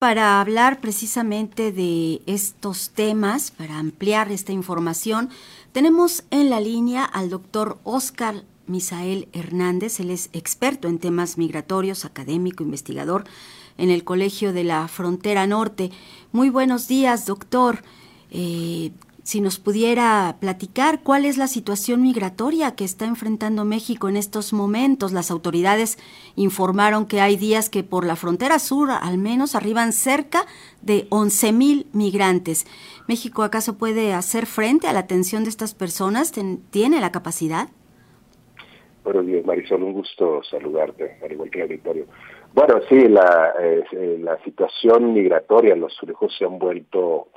Para hablar precisamente de estos temas, para ampliar esta información, tenemos en la línea al doctor Oscar Misael Hernández. Él es experto en temas migratorios, académico, investigador en el Colegio de la Frontera Norte. Muy buenos días, doctor. Eh, si nos pudiera platicar cuál es la situación migratoria que está enfrentando México en estos momentos. Las autoridades informaron que hay días que por la frontera sur al menos arriban cerca de 11 mil migrantes. ¿México acaso puede hacer frente a la atención de estas personas? ¿Tiene la capacidad? Buenos días, Marisol. Un gusto saludarte, al igual que el auditorio. Bueno, sí, la, eh, la situación migratoria, los flujos se han vuelto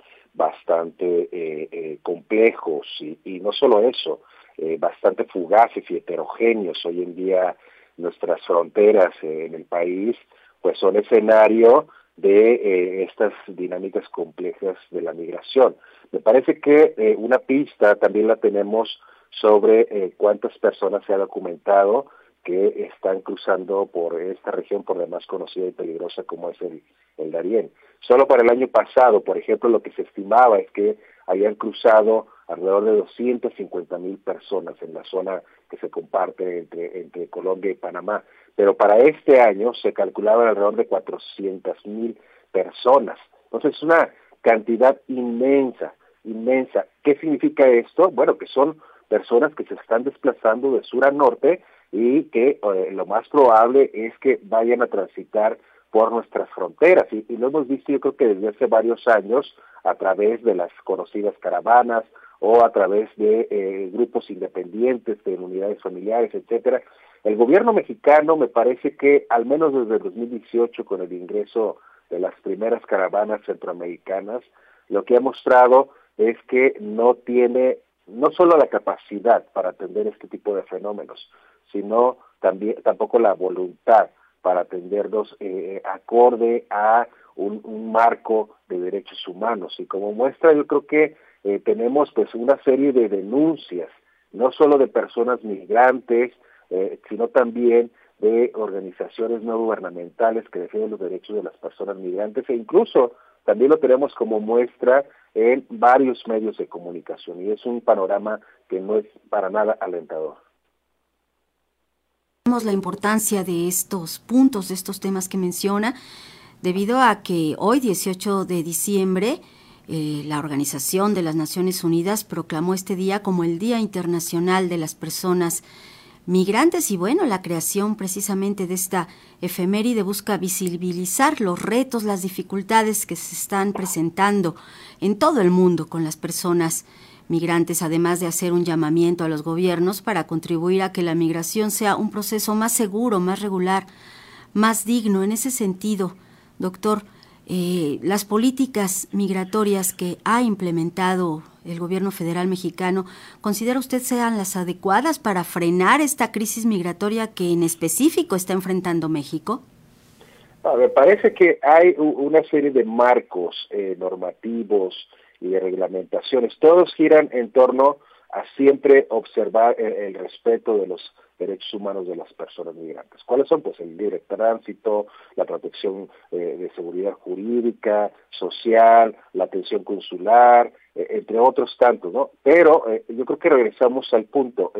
bastante eh, eh, complejos y, no solo eso, eh, bastante fugaces y heterogéneos. Hoy en día nuestras fronteras en el país pues son escenario de estas dinámicas complejas de la migración. Me parece que una pista también la tenemos sobre cuántas personas se ha documentado que están cruzando por esta región por demás conocida y peligrosa como es el, el Darién. Solo para el año pasado, por ejemplo, lo que se estimaba es que habían cruzado alrededor de 250 mil personas en la zona que se comparte entre, entre Colombia y Panamá. Pero para este año se calculaba alrededor de 400 mil personas. Entonces es una cantidad inmensa, inmensa. ¿Qué significa esto? Bueno, que son personas que se están desplazando de sur a norte y que eh, lo más probable es que vayan a transitar por nuestras fronteras y, lo hemos visto yo creo que desde hace varios años a través de las conocidas caravanas o a través de eh, grupos independientes de unidades familiares, etcétera. El gobierno mexicano me parece que al menos desde 2018 con el ingreso de las primeras caravanas centroamericanas, lo que ha mostrado es que no tiene no solo la capacidad para atender este tipo de fenómenos, sino también tampoco la voluntad para atenderlos eh, acorde a un, marco de derechos humanos. Y como muestra, yo creo que eh, tenemos pues una serie de denuncias, no solo de personas migrantes, eh, sino también de organizaciones no gubernamentales que defienden los derechos de las personas migrantes e incluso también lo tenemos como muestra en varios medios de comunicación y es un panorama que no es para nada alentador. La importancia de estos puntos, de estos temas que menciona, debido a que hoy, 18 de diciembre, eh, la Organización de las Naciones Unidas proclamó este día como el Día Internacional de las Personas Migrantes y bueno, la creación precisamente de esta efeméride busca visibilizar los retos, las dificultades que se están presentando en todo el mundo con las personas migrantes, además de hacer un llamamiento a los gobiernos para contribuir a que la migración sea un proceso más seguro, más regular, más digno. En ese sentido, doctor, eh, las políticas migratorias que ha implementado el gobierno federal mexicano, ¿considera usted sean las adecuadas para frenar esta crisis migratoria que en específico está enfrentando México? me parece que hay una serie de marcos eh, normativos, y de reglamentaciones. Todos giran en torno a siempre observar el, respeto de los derechos humanos de las personas migrantes. ¿Cuáles son? Pues el libre tránsito, la protección eh, de seguridad jurídica, social, la atención consular, eh, entre otros tantos, ¿no? Pero eh, yo creo que regresamos al punto.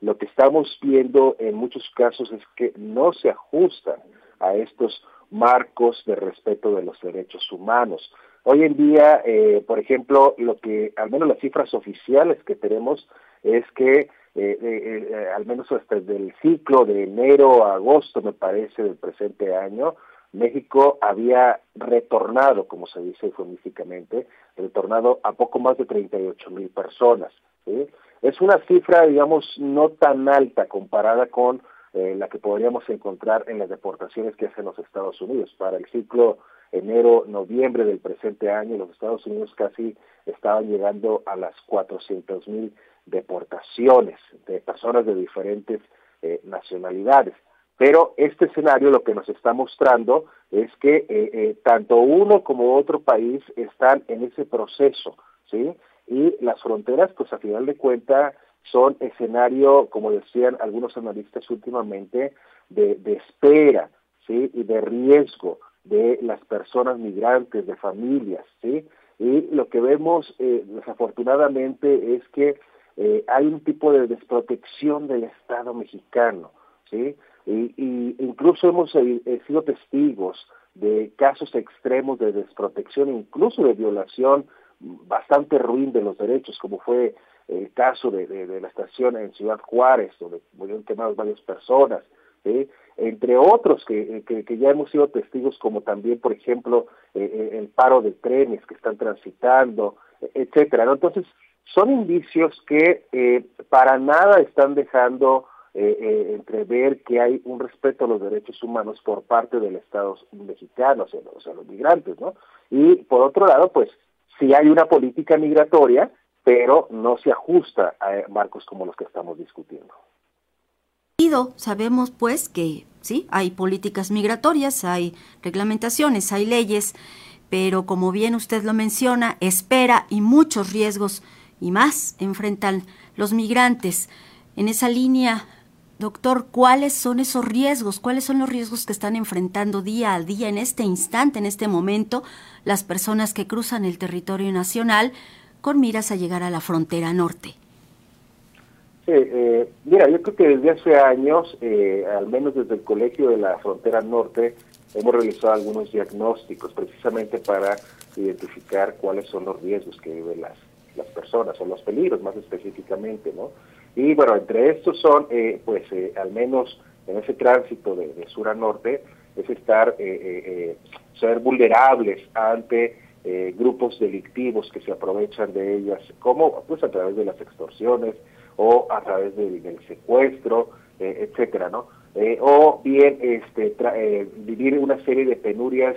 lo que estamos viendo en muchos casos es que no se ajustan a estos marcos de respeto de los derechos humanos. Hoy en día, por ejemplo, lo que, al menos las cifras oficiales que tenemos es que eh, eh, al menos hasta el ciclo de enero a agosto, me parece, del presente año, México había retornado, como se dice eufemísticamente, retornado a poco más de 38 mil personas. Es una cifra, digamos, no tan alta comparada con la que podríamos encontrar en las deportaciones que hacen los Estados Unidos. Para el ciclo enero, noviembre del presente año, los Estados Unidos casi estaban llegando a las 400 mil deportaciones de personas de diferentes eh, nacionalidades. Pero este escenario lo que nos está mostrando es que eh, eh, tanto uno como otro país están en ese proceso, ¿sí? Y las fronteras, pues a final de cuentas, son escenario, como decían algunos analistas últimamente, de, de espera, ¿sí? Y de riesgo de las personas migrantes, de familias, ¿sí? Y lo que vemos eh, desafortunadamente es que eh, hay un tipo de desprotección del Estado mexicano, ¿sí? Y, incluso hemos eh, sido testigos de casos extremos de desprotección, incluso de violación bastante ruin de los derechos, como fue el caso de, de, la estación en Ciudad Juárez, donde murieron quemadas varias personas, entre otros que, que, ya hemos sido testigos, como también, por ejemplo, eh, eh, el paro de trenes que están transitando, etcétera. Entonces, son indicios que eh, para nada están dejando entrever que hay un respeto a los derechos humanos por parte del Estado mexicano, o sea, o sea, los migrantes, ¿no? Y por otro lado, pues, si hay una política migratoria, pero no se ajusta a marcos como los que estamos discutiendo. Sabemos pues que sí, hay políticas migratorias, hay reglamentaciones, hay leyes, pero como bien usted lo menciona, espera y muchos riesgos y más enfrentan los migrantes. En esa línea, doctor, ¿cuáles son esos riesgos? ¿Cuáles son los riesgos que están enfrentando día a día en este instante, en este momento, las personas que cruzan el territorio nacional con miras a llegar a la frontera norte? Sí, eh, mira, yo creo que desde hace años, eh, al menos desde el Colegio de la Frontera Norte, hemos realizado algunos diagnósticos precisamente para identificar cuáles son los riesgos que viven las, las personas, o los peligros más específicamente, ¿no? Y bueno, entre estos son, eh, pues, al menos en ese tránsito de, sur a norte, es estar, ser vulnerables ante grupos delictivos que se aprovechan de ellas, como pues a través de las extorsiones, o a través del, secuestro, eh, etcétera, ¿no? Eh, o bien este, eh, vivir una serie de penurias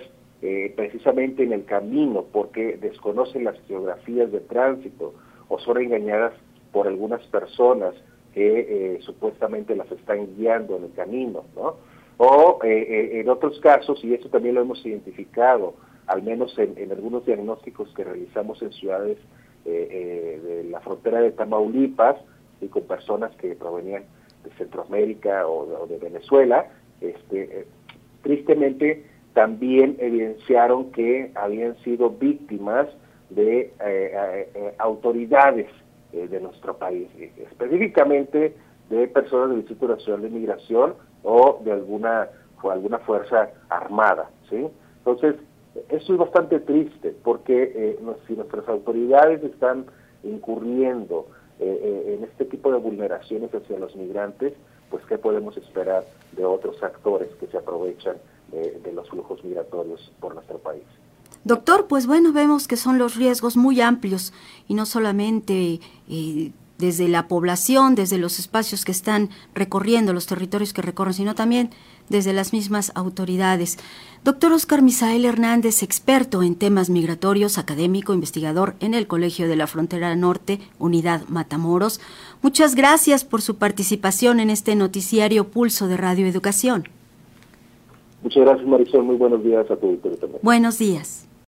precisamente en el camino porque desconocen las geografías de tránsito o son engañadas por algunas personas que supuestamente las están guiando en el camino, ¿no? O en otros casos, y eso también lo hemos identificado, al menos en, en algunos diagnósticos que realizamos en ciudades de la frontera de Tamaulipas, y con personas que provenían de Centroamérica o, de Venezuela, este, eh, tristemente también evidenciaron que habían sido víctimas de eh, eh, autoridades de nuestro país, específicamente de personas del Instituto Nacional de Migración o de alguna o alguna fuerza armada, ¿sí? Entonces, eso es bastante triste porque si nuestras autoridades están incurriendo eh, eh, en este tipo de vulneraciones hacia los migrantes, pues qué podemos esperar de otros actores que se aprovechan de los flujos migratorios por nuestro país. Doctor, pues bueno, vemos que son los riesgos muy amplios y no solamente eh, desde la población, desde los espacios que están recorriendo, los territorios que recorren, sino también desde las mismas autoridades. Doctor Oscar Misael Hernández, experto en temas migratorios, académico, investigador en el Colegio de la Frontera Norte, Unidad Matamoros. Muchas gracias por su participación en este noticiario Pulso de Radio Educación. Muchas gracias, Marisol. Muy buenos días a todos. Buenos días.